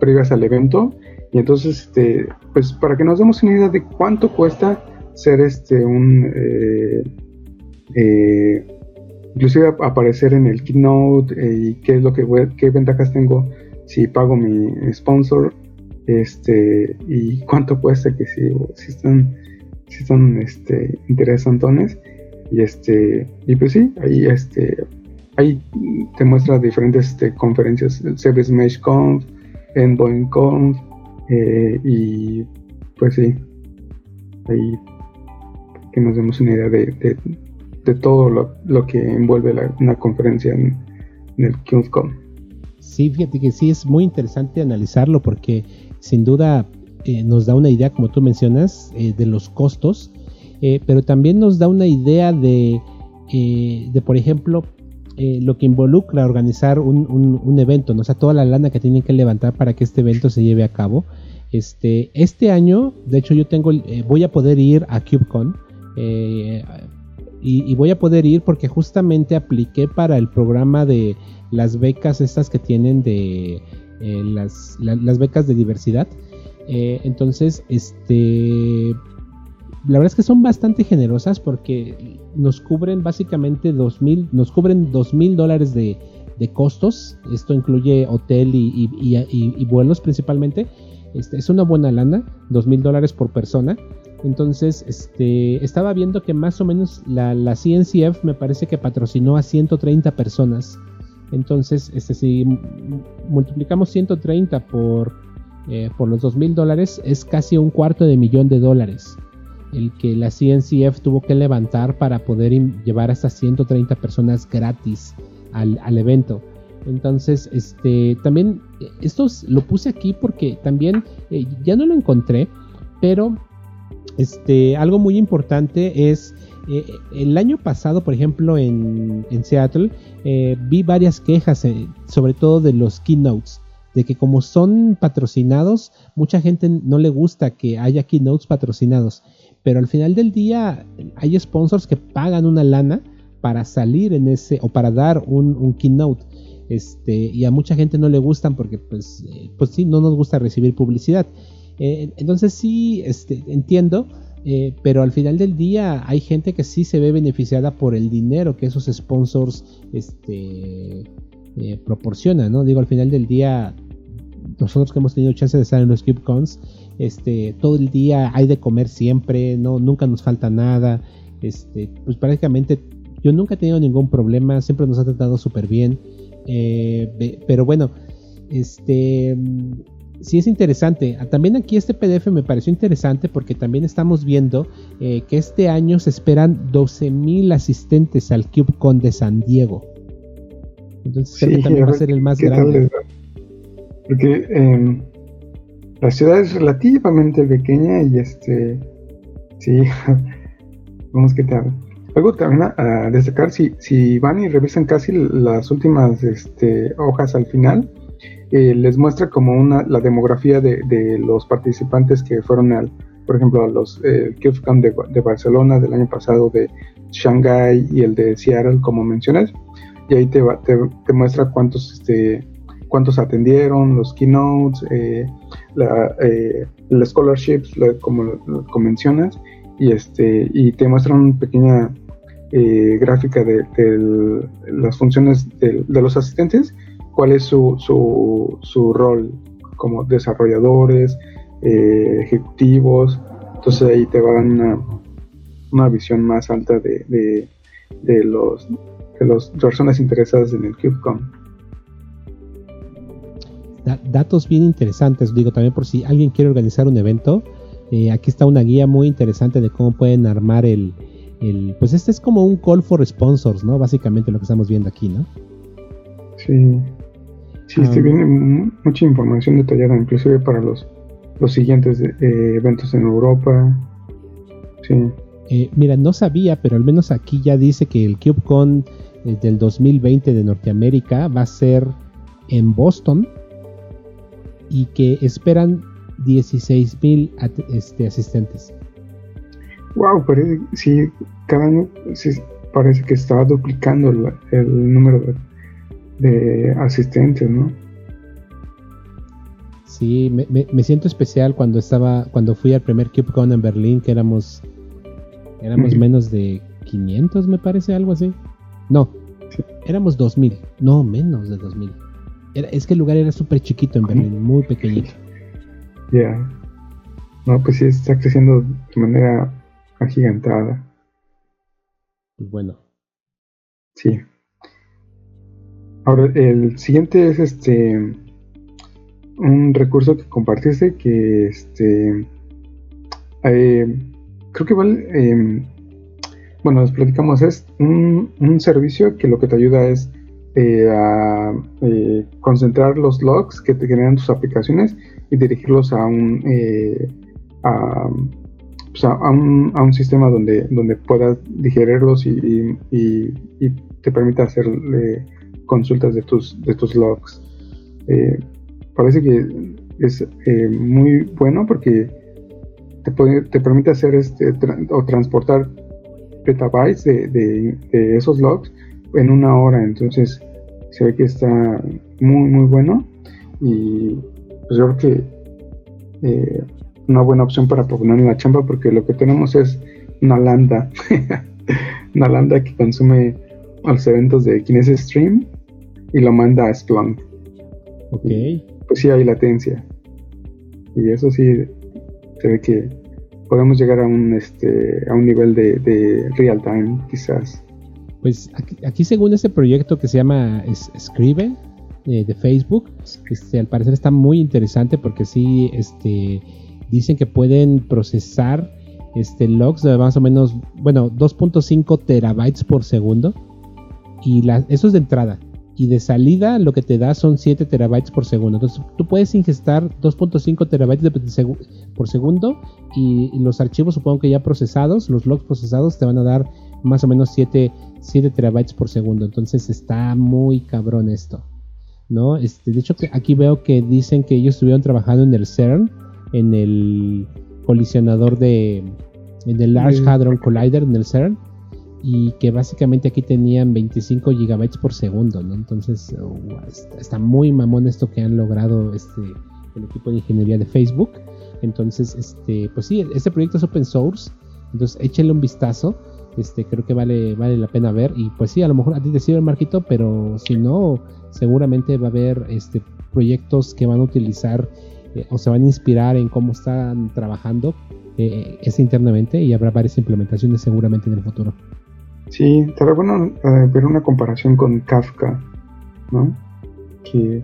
previas al evento. Y entonces, este, pues para que nos demos una idea de cuánto cuesta ser este un inclusive aparecer en el keynote eh, y qué es lo que qué ventajas tengo si pago mi sponsor este y cuánto cuesta que si, si están si son este interesantones y este y pues sí ahí este ahí te muestra diferentes este, conferencias Service Mesh Conf Endpoint Conf eh, y pues sí ahí que nos demos una idea de de todo lo, que envuelve una conferencia en, el KubeCon. Sí, fíjate que sí es muy interesante analizarlo porque sin duda eh, nos da una idea, como tú mencionas, eh, de los costos, eh, pero también nos da una idea de, de por ejemplo, lo que involucra organizar un, evento, ¿no? o sea, toda la lana que tienen que levantar para que este evento se lleve a cabo. Este, este año, de hecho, yo tengo, voy a poder ir a KubeCon. Y, voy a poder ir porque justamente apliqué para el programa de las becas estas que tienen de eh, las, becas de diversidad. Eh, entonces, este, la verdad es que son bastante generosas porque nos cubren básicamente dos mil, nos cubren dos mil dólares de, costos. Esto incluye hotel y, vuelos principalmente. Este, es una buena lana, dos mil dólares por persona. Entonces, este, estaba viendo que más o menos la, CNCF me parece que patrocinó a 130 personas. Entonces, este, si multiplicamos 130 por, eh, por los 2 mil dólares, es casi un cuarto de millón de dólares el que la CNCF tuvo que levantar para poder llevar a estas 130 personas gratis al, evento. Entonces, este, también, esto lo puse aquí porque también eh, ya no lo encontré, pero este, algo muy importante es eh, el año pasado, por ejemplo, en, Seattle, eh, vi varias quejas, sobre todo de los keynotes, de que como son patrocinados, mucha gente no le gusta que haya keynotes patrocinados, pero al final del día hay sponsors que pagan una lana para salir en ese o para dar un, keynote. Este, y a mucha gente no le gustan porque pues, pues sí, no nos gusta recibir publicidad. Entonces sí, este, entiendo eh, pero al final del día hay gente que sí se ve beneficiada por el dinero que esos sponsors este, eh, proporcionan, ¿no? Digo, al final del día, nosotros que hemos tenido chance de estar en los CubeCons, este, todo el día hay de comer siempre, no, nunca nos falta nada, este, pues prácticamente yo nunca he tenido ningún problema, siempre nos ha tratado súper bien, eh, pero bueno, este sí es interesante. Ah, también aquí este PDF me pareció interesante porque también estamos viendo eh, que este año se esperan 12.000 asistentes al CubeCon de San Diego. Entonces también va a ser el más grande. Porque em, la ciudad es relativamente pequeña y este, sí, vamos que tal. Algo también a, destacar, si, si van y revisan casi las últimas este, hojas al final, eh, les muestra como una la demografía de, los participantes que fueron al, por ejemplo, a los eh, de, de, Barcelona del año pasado, de Shanghai y el de Seattle, como mencionas, y ahí te, te, muestra cuántos este, cuántos atendieron, los keynotes, eh, la, eh, scholarships, como, mencionas, y este y te muestra una pequeña gráfica de, las funciones de, los asistentes cuál es su, su, rol como desarrolladores, eh, ejecutivos. Entonces ahí te va a dar una, visión más alta de, de, los de las personas interesadas en el KubeCon. datos bien interesantes, digo también por si alguien quiere organizar un evento, eh, aquí está una guía muy interesante de cómo pueden armar el, el, pues este es como un call for sponsors, ¿no? Básicamente lo que estamos viendo aquí, ¿no? Sí. Sí, este viene mucha información detallada, inclusive para los, los siguientes eh, eventos en Europa. Sí. Eh, mira, no sabía, pero al menos aquí ya dice que el CubeCon eh, del 2020 de Norteamérica va a ser en Boston y que esperan 16 mil este, asistentes. Wow, parece, sí, cada año parece que está duplicando el número de de asistentes, ¿no? Sí, me, siento especial cuando estaba, cuando fui al primer KubeCon en Berlín, que éramos, éramos menos de 500, me parece, algo así. No, éramos 2000, no, menos de 2000. Era, es que el lugar era súper chiquito en Berlín, muy pequeñito. Ya. No, pues sí, está creciendo de manera agigantada. Pues bueno. Sí. Ahora, el siguiente es este un recurso que compartiste que este eh, creo que vale em, bueno les platicamos es un, servicio que lo que te ayuda es eh, a eh, concentrar los logs que te generan tus aplicaciones y dirigirlos a un pues a, un, a, un, sistema donde, donde puedas digerirlos y, y te permita hacer consultas de tus, de tus logs. Eh, parece que es eh, muy bueno porque te, te permite hacer este o transportar petabytes de, de, esos logs en una hora. Entonces se ve que está muy muy bueno y pues yo creo que eh, una buena opción para poner en la chamba porque lo que tenemos es una lambda, una lambda que consume los eventos de Kinesis Stream y lo manda a Splunk. Ok. pues sí hay latencia. Y eso sí se ve que podemos llegar a un este a un nivel de, real time quizás. Pues aquí, según este proyecto que se llama Escribe eh, de Facebook, este, al parecer está muy interesante porque sí este dicen que pueden procesar este logs de más o menos bueno 2.5 terabytes por segundo y la, eso es de entrada y de salida lo que te da son 7 terabytes por segundo. Entonces tú puedes ingestar 2.5 terabytes por segundo y, los archivos supongo que ya procesados, los logs procesados te van a dar más o menos 7, 7 terabytes por segundo. Entonces está muy cabrón esto. ¿no? Este, de hecho aquí veo que dicen que ellos estuvieron trabajando en el CERN, en el colisionador de en el Large Hadron Collider en el CERN y que básicamente aquí tenían 25 gigabytes por segundo, ¿no? Entonces oh, está, muy mamón esto que han logrado este el equipo de ingeniería de Facebook. Entonces, este, pues sí, este proyecto es open source, entonces échenle un vistazo. Este, creo que vale, vale la pena ver. Y pues sí, a lo mejor a ti te sirve Marquito, pero si no, seguramente va a haber este proyectos que van a utilizar eh, o se van a inspirar en cómo están trabajando eh, es internamente y habrá varias implementaciones seguramente en el futuro. Sí, estaría bueno eh, ver una comparación con Kafka, ¿no? Que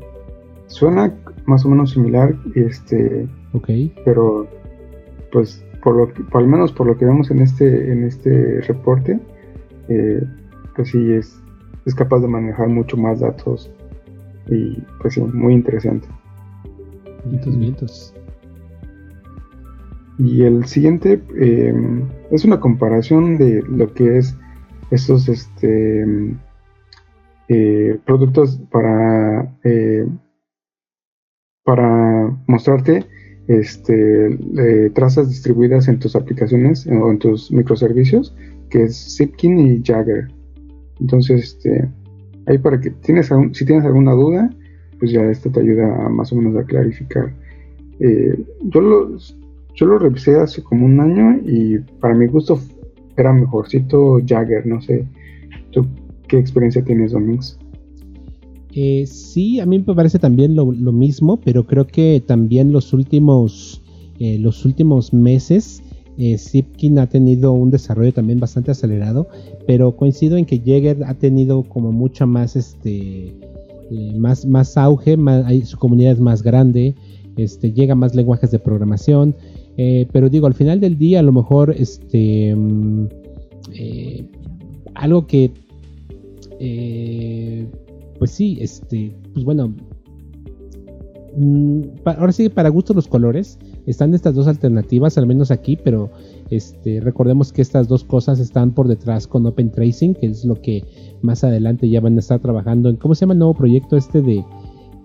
suena más o menos similar, este, okay. pero pues por lo que, por al menos por lo que vemos en este en este reporte, eh, pues sí es, es capaz de manejar mucho más datos y pues sí, muy interesante. Vientos, vientos. Y el siguiente eh, es una comparación de lo que es estos este, eh, productos para, eh, para mostrarte este, trazas distribuidas en tus aplicaciones o en tus microservicios, que es Zipkin y Jagger. Entonces, este, ahí para que tienes si tienes alguna duda, pues ya esto te ayuda a más o menos a clarificar. Eh, yo, lo, yo lo revisé hace como un año y para mi gusto era mejorcito Jagger, no sé. ¿Tú qué experiencia tienes, Domings? Eh, sí, a mí me parece también lo, mismo, pero creo que también los últimos, eh, los últimos meses eh, Zipkin ha tenido un desarrollo también bastante acelerado, pero coincido en que Jagger ha tenido como mucha más, este, eh, más, más auge, su comunidad es más grande, este, llega más lenguajes de programación. Eh, pero digo, al final del día, a lo mejor, este, mm, eh, algo que, eh, pues sí, este, pues bueno, mm, ahora sí, para gusto los colores, están estas dos alternativas, al menos aquí, pero este, recordemos que estas dos cosas están por detrás con Open Tracing, que es lo que más adelante ya van a estar trabajando en, ¿cómo se llama el nuevo proyecto este de...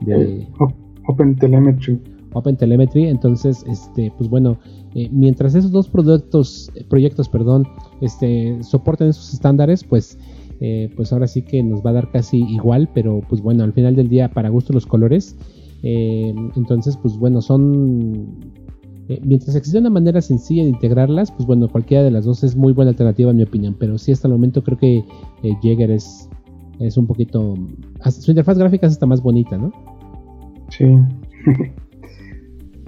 de Open Telemetry. Open Telemetry. Entonces, este, pues bueno, eh, mientras esos dos productos, eh, proyectos, perdón, este, soporten esos estándares, pues, eh, pues ahora sí que nos va a dar casi igual, pero pues bueno, al final del día para gusto los colores. entonces, pues bueno, son mientras existe una manera sencilla de integrarlas, pues bueno, cualquiera de las dos es muy buena alternativa en mi opinión. Pero sí, hasta el momento creo que Jäger es, es un poquito. Su interfaz gráfica es hasta más bonita, ¿no? Sí.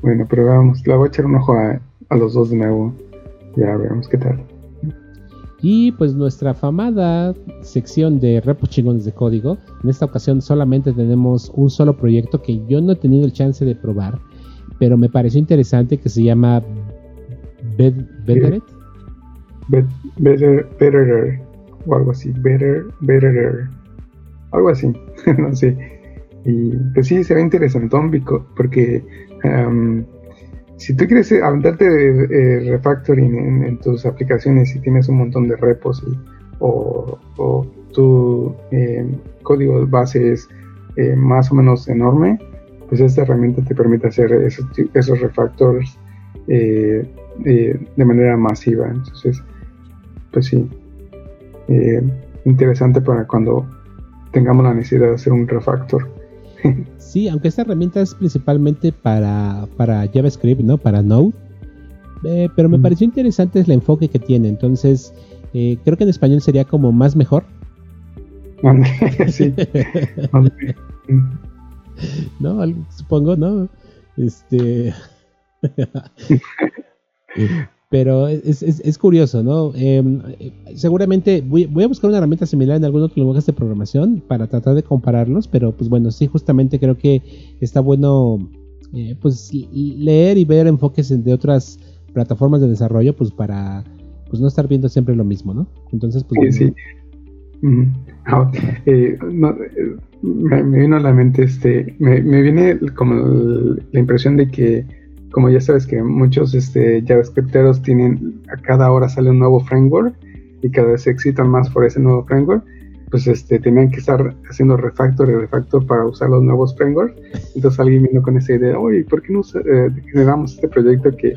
Bueno, pero vamos, la voy a echar un ojo a, los dos de nuevo. Ya veremos qué tal. Y pues nuestra afamada sección de repos chingones de código. En esta ocasión solamente tenemos un solo proyecto que yo no he tenido el chance de probar, pero me pareció interesante que se llama Better Better, better, o algo así. Better, better, algo así. no sé. Y pues sí, se ve interesante porque Em, si tú quieres aventarte de, refactoring en, tus aplicaciones y tienes un montón de repos o, tu em, código base es eh, más o menos enorme, pues esta herramienta te permite hacer esos, esos refactors eh, de, manera masiva. Entonces, pues sí, eh, interesante para cuando tengamos la necesidad de hacer un refactor. Sí, aunque esta herramienta es principalmente para, para JavaScript, ¿no? Para Node. Eh, pero me pareció interesante el enfoque que tiene. Entonces, eh, creo que en español sería como más mejor. sí. no, supongo, ¿no? Este. Pero es, es, es curioso, ¿no? Em, eh, seguramente voy, a buscar una herramienta similar en algún otro lenguaje de programación para tratar de compararlos, pero pues bueno, sí, justamente creo que está bueno eh, pues leer y ver enfoques de otras plataformas de desarrollo, pues para pues no estar viendo siempre lo mismo, ¿no? Entonces, pues... Sí, sí. Ah, eh, me, vino a la mente, este, me, viene como la impresión de que, como ya sabes que muchos este, JavaScripteros tienen, a cada hora sale un nuevo framework y cada vez se excitan más por ese nuevo framework, pues este, tenían que estar haciendo refactor y refactor para usar los nuevos frameworks. Entonces alguien vino con esa idea, oye, ¿por qué no eh, generamos este proyecto que,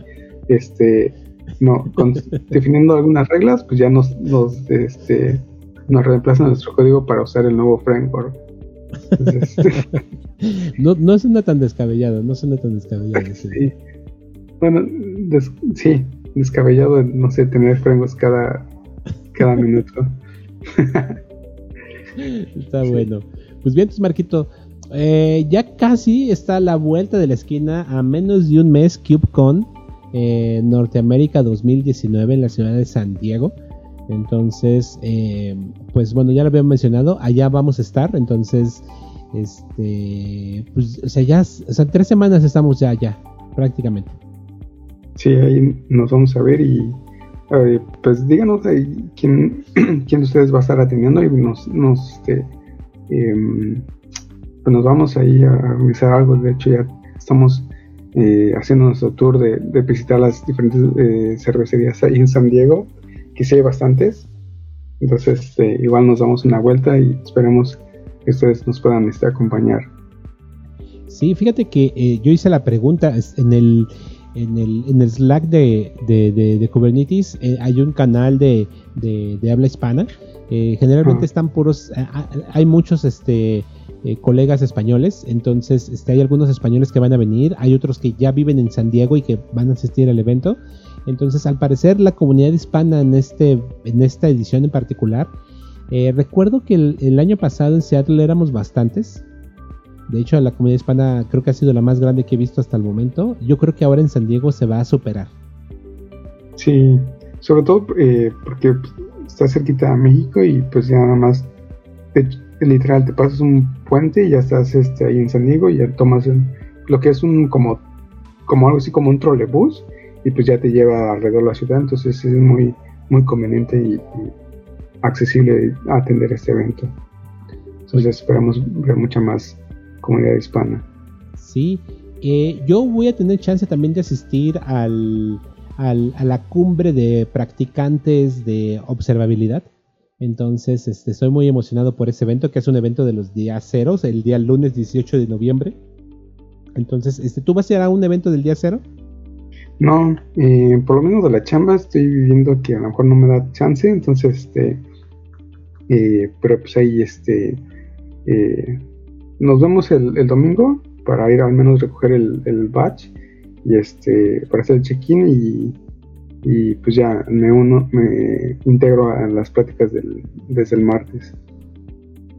este, no, definiendo algunas reglas, pues ya nos, nos, este, nos reemplaza nuestro código para usar el nuevo framework? no, no suena tan descabellado, no suena tan descabellado. Sí. Bueno, sí, descabellado, no sé, tener frameworks cada, cada minuto. está bueno. Pues bien, pues Marquito, eh, ya casi está a la vuelta de la esquina, a menos de un mes, CubeCon eh, Norteamérica 2019 en la ciudad de San Diego. Entonces, eh, pues bueno, ya lo había mencionado, allá vamos a estar. Entonces, este, pues, o sea, ya, o sea, tres semanas estamos ya allá, prácticamente. Sí, ahí nos vamos a ver y pues díganos quién, quién de ustedes va a estar atendiendo y nos, nos, este, pues nos vamos ahí a organizar algo. De hecho, ya estamos eh, haciendo nuestro tour de, visitar las diferentes eh, cervecerías ahí en San Diego, que sí hay bastantes. Entonces, este, igual nos damos una vuelta y esperemos que ustedes nos puedan este, acompañar. Sí, fíjate que eh, yo hice la pregunta en el en el, en el Slack de, de, Kubernetes eh, hay un canal de, habla hispana. Eh, generalmente están puros, hay muchos este, eh, colegas españoles, entonces este, hay algunos españoles que van a venir, hay otros que ya viven en San Diego y que van a asistir al evento. Entonces, al parecer, la comunidad hispana en, este, en esta edición en particular, recuerdo que el, el año pasado en Seattle éramos bastantes, de hecho, la comunidad hispana creo que ha sido la más grande que he visto hasta el momento. Yo creo que ahora en San Diego se va a superar. Sí, sobre todo eh, porque pues, está cerquita a México y pues ya nada más, literal, te pasas un puente y ya estás este, ahí en San Diego y ya tomas lo que es un como, como algo así como un trolebús y pues ya te lleva alrededor de la ciudad. Entonces es muy, muy conveniente y, y accesible atender este evento. Entonces esperamos ver mucha más comunidad hispana. Sí, eh, yo voy a tener chance también de asistir al, a la cumbre de practicantes de observabilidad. Entonces, este, estoy muy emocionado por ese evento, que es un evento de los días ceros, el día lunes 18 de noviembre. Entonces, este, ¿tú vas a ir a un evento del día cero? No, eh, por lo menos de la chamba estoy viendo que a lo mejor no me da chance, entonces, este, eh, pero pues ahí, este, nos vemos el, domingo para ir al menos recoger el, el badge y este para hacer el check-in y, y, pues ya me uno me integro a las pláticas del, desde el martes.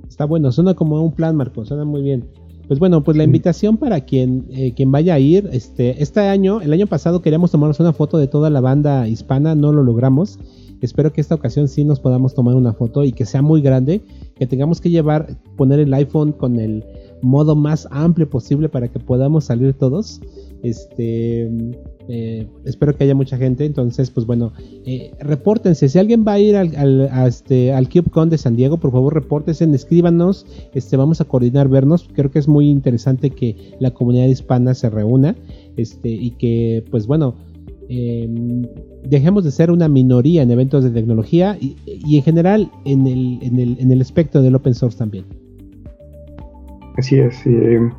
Está bueno suena como un plan Marco suena muy bien pues bueno pues la invitación para quien eh, quien vaya a ir este este año el año pasado queríamos tomarnos una foto de toda la banda hispana no lo logramos espero que esta ocasión sí nos podamos tomar una foto y que sea muy grande que tengamos que llevar, poner el iPhone con el modo más amplio posible para que podamos salir todos. Este, eh, espero que haya mucha gente. Entonces, pues bueno, eh, repórtense. Si alguien va a ir al, al, este, CubeCon de San Diego, por favor, repórtense, escríbanos. Este, vamos a coordinar vernos. Creo que es muy interesante que la comunidad hispana se reúna. Este, y que, pues bueno, Em, dejemos de ser una minoría en eventos de tecnología y, en general en el, en, el, espectro del open source también. Así es. Em,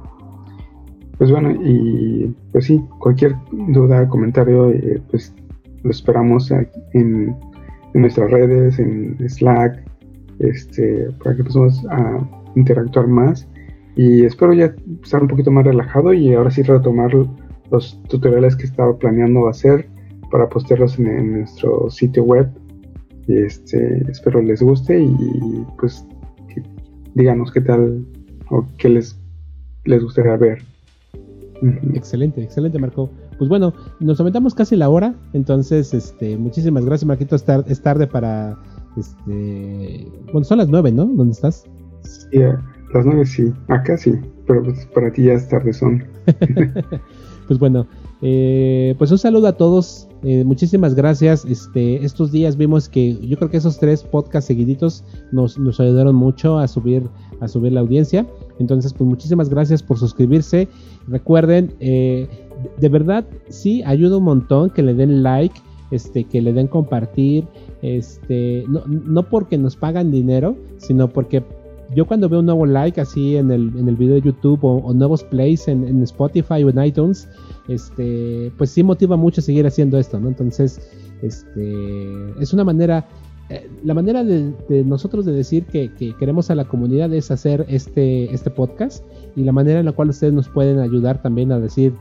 pues bueno, y pues sí, cualquier duda, comentario, eh, pues lo esperamos en, nuestras redes, en Slack, este, para que podamos a interactuar más. Y espero ya estar un poquito más relajado y ahora sí retomar los tutoriales que estaba planeando hacer para postearlos en, nuestro sitio web. Y este, espero les guste y pues díganos qué tal o qué les, les gustaría ver. Excelente, excelente Marco. Pues bueno, nos aumentamos casi la hora, entonces este, muchísimas gracias Marquito, es tarde para, este, bueno, son las nueve, ¿no? ¿Dónde estás? Sí, las nueve sí, acá sí, pero pues para ti ya es tarde son. pues bueno, eh, pues un saludo a todos. Eh, muchísimas gracias. Este, estos días vimos que yo creo que esos tres podcasts seguiditos nos, nos ayudaron mucho a subir, a subir la audiencia. Entonces, pues muchísimas gracias por suscribirse. Recuerden, eh, de verdad, sí, ayuda un montón que le den like, este, que le den compartir. Este, no, no porque nos pagan dinero, sino porque yo cuando veo un nuevo like así en el, en el video de YouTube o, nuevos plays en, Spotify o en iTunes, este, pues sí motiva mucho seguir haciendo esto, ¿no? Entonces, este, es una manera, eh, la manera de, nosotros de decir que, queremos a la comunidad es hacer este, este podcast y la manera en la cual ustedes nos pueden ayudar también a decir,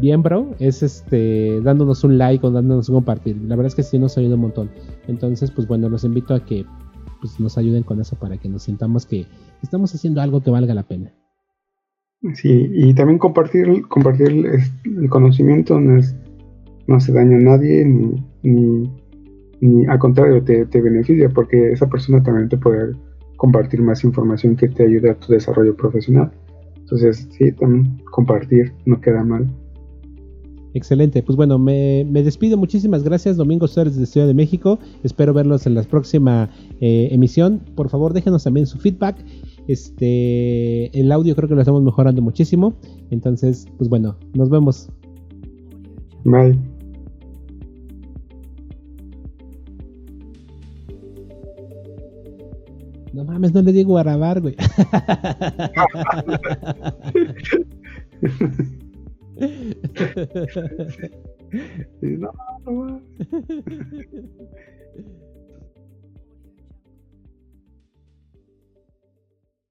bien bro, es este, dándonos un like o dándonos un compartir. La verdad es que sí nos ayuda un montón. Entonces, pues bueno, los invito a que pues nos ayuden con eso para que nos sintamos que estamos haciendo algo que valga la pena. Sí, y también compartir, compartir el, conocimiento no, es, no hace daño a nadie, ni, ni, al contrario, te, te, beneficia, porque esa persona también te puede compartir más información que te ayude a tu desarrollo profesional. Entonces, sí, también compartir no queda mal. Excelente, pues bueno, me, despido. Muchísimas gracias, Domingo Suárez de Ciudad de México. Espero verlos en la próxima eh, emisión. Por favor, déjenos también su feedback. Este, el audio creo que lo estamos mejorando muchísimo. Entonces, pues bueno, nos vemos. Bye. No mames, no le digo a grabar, güey.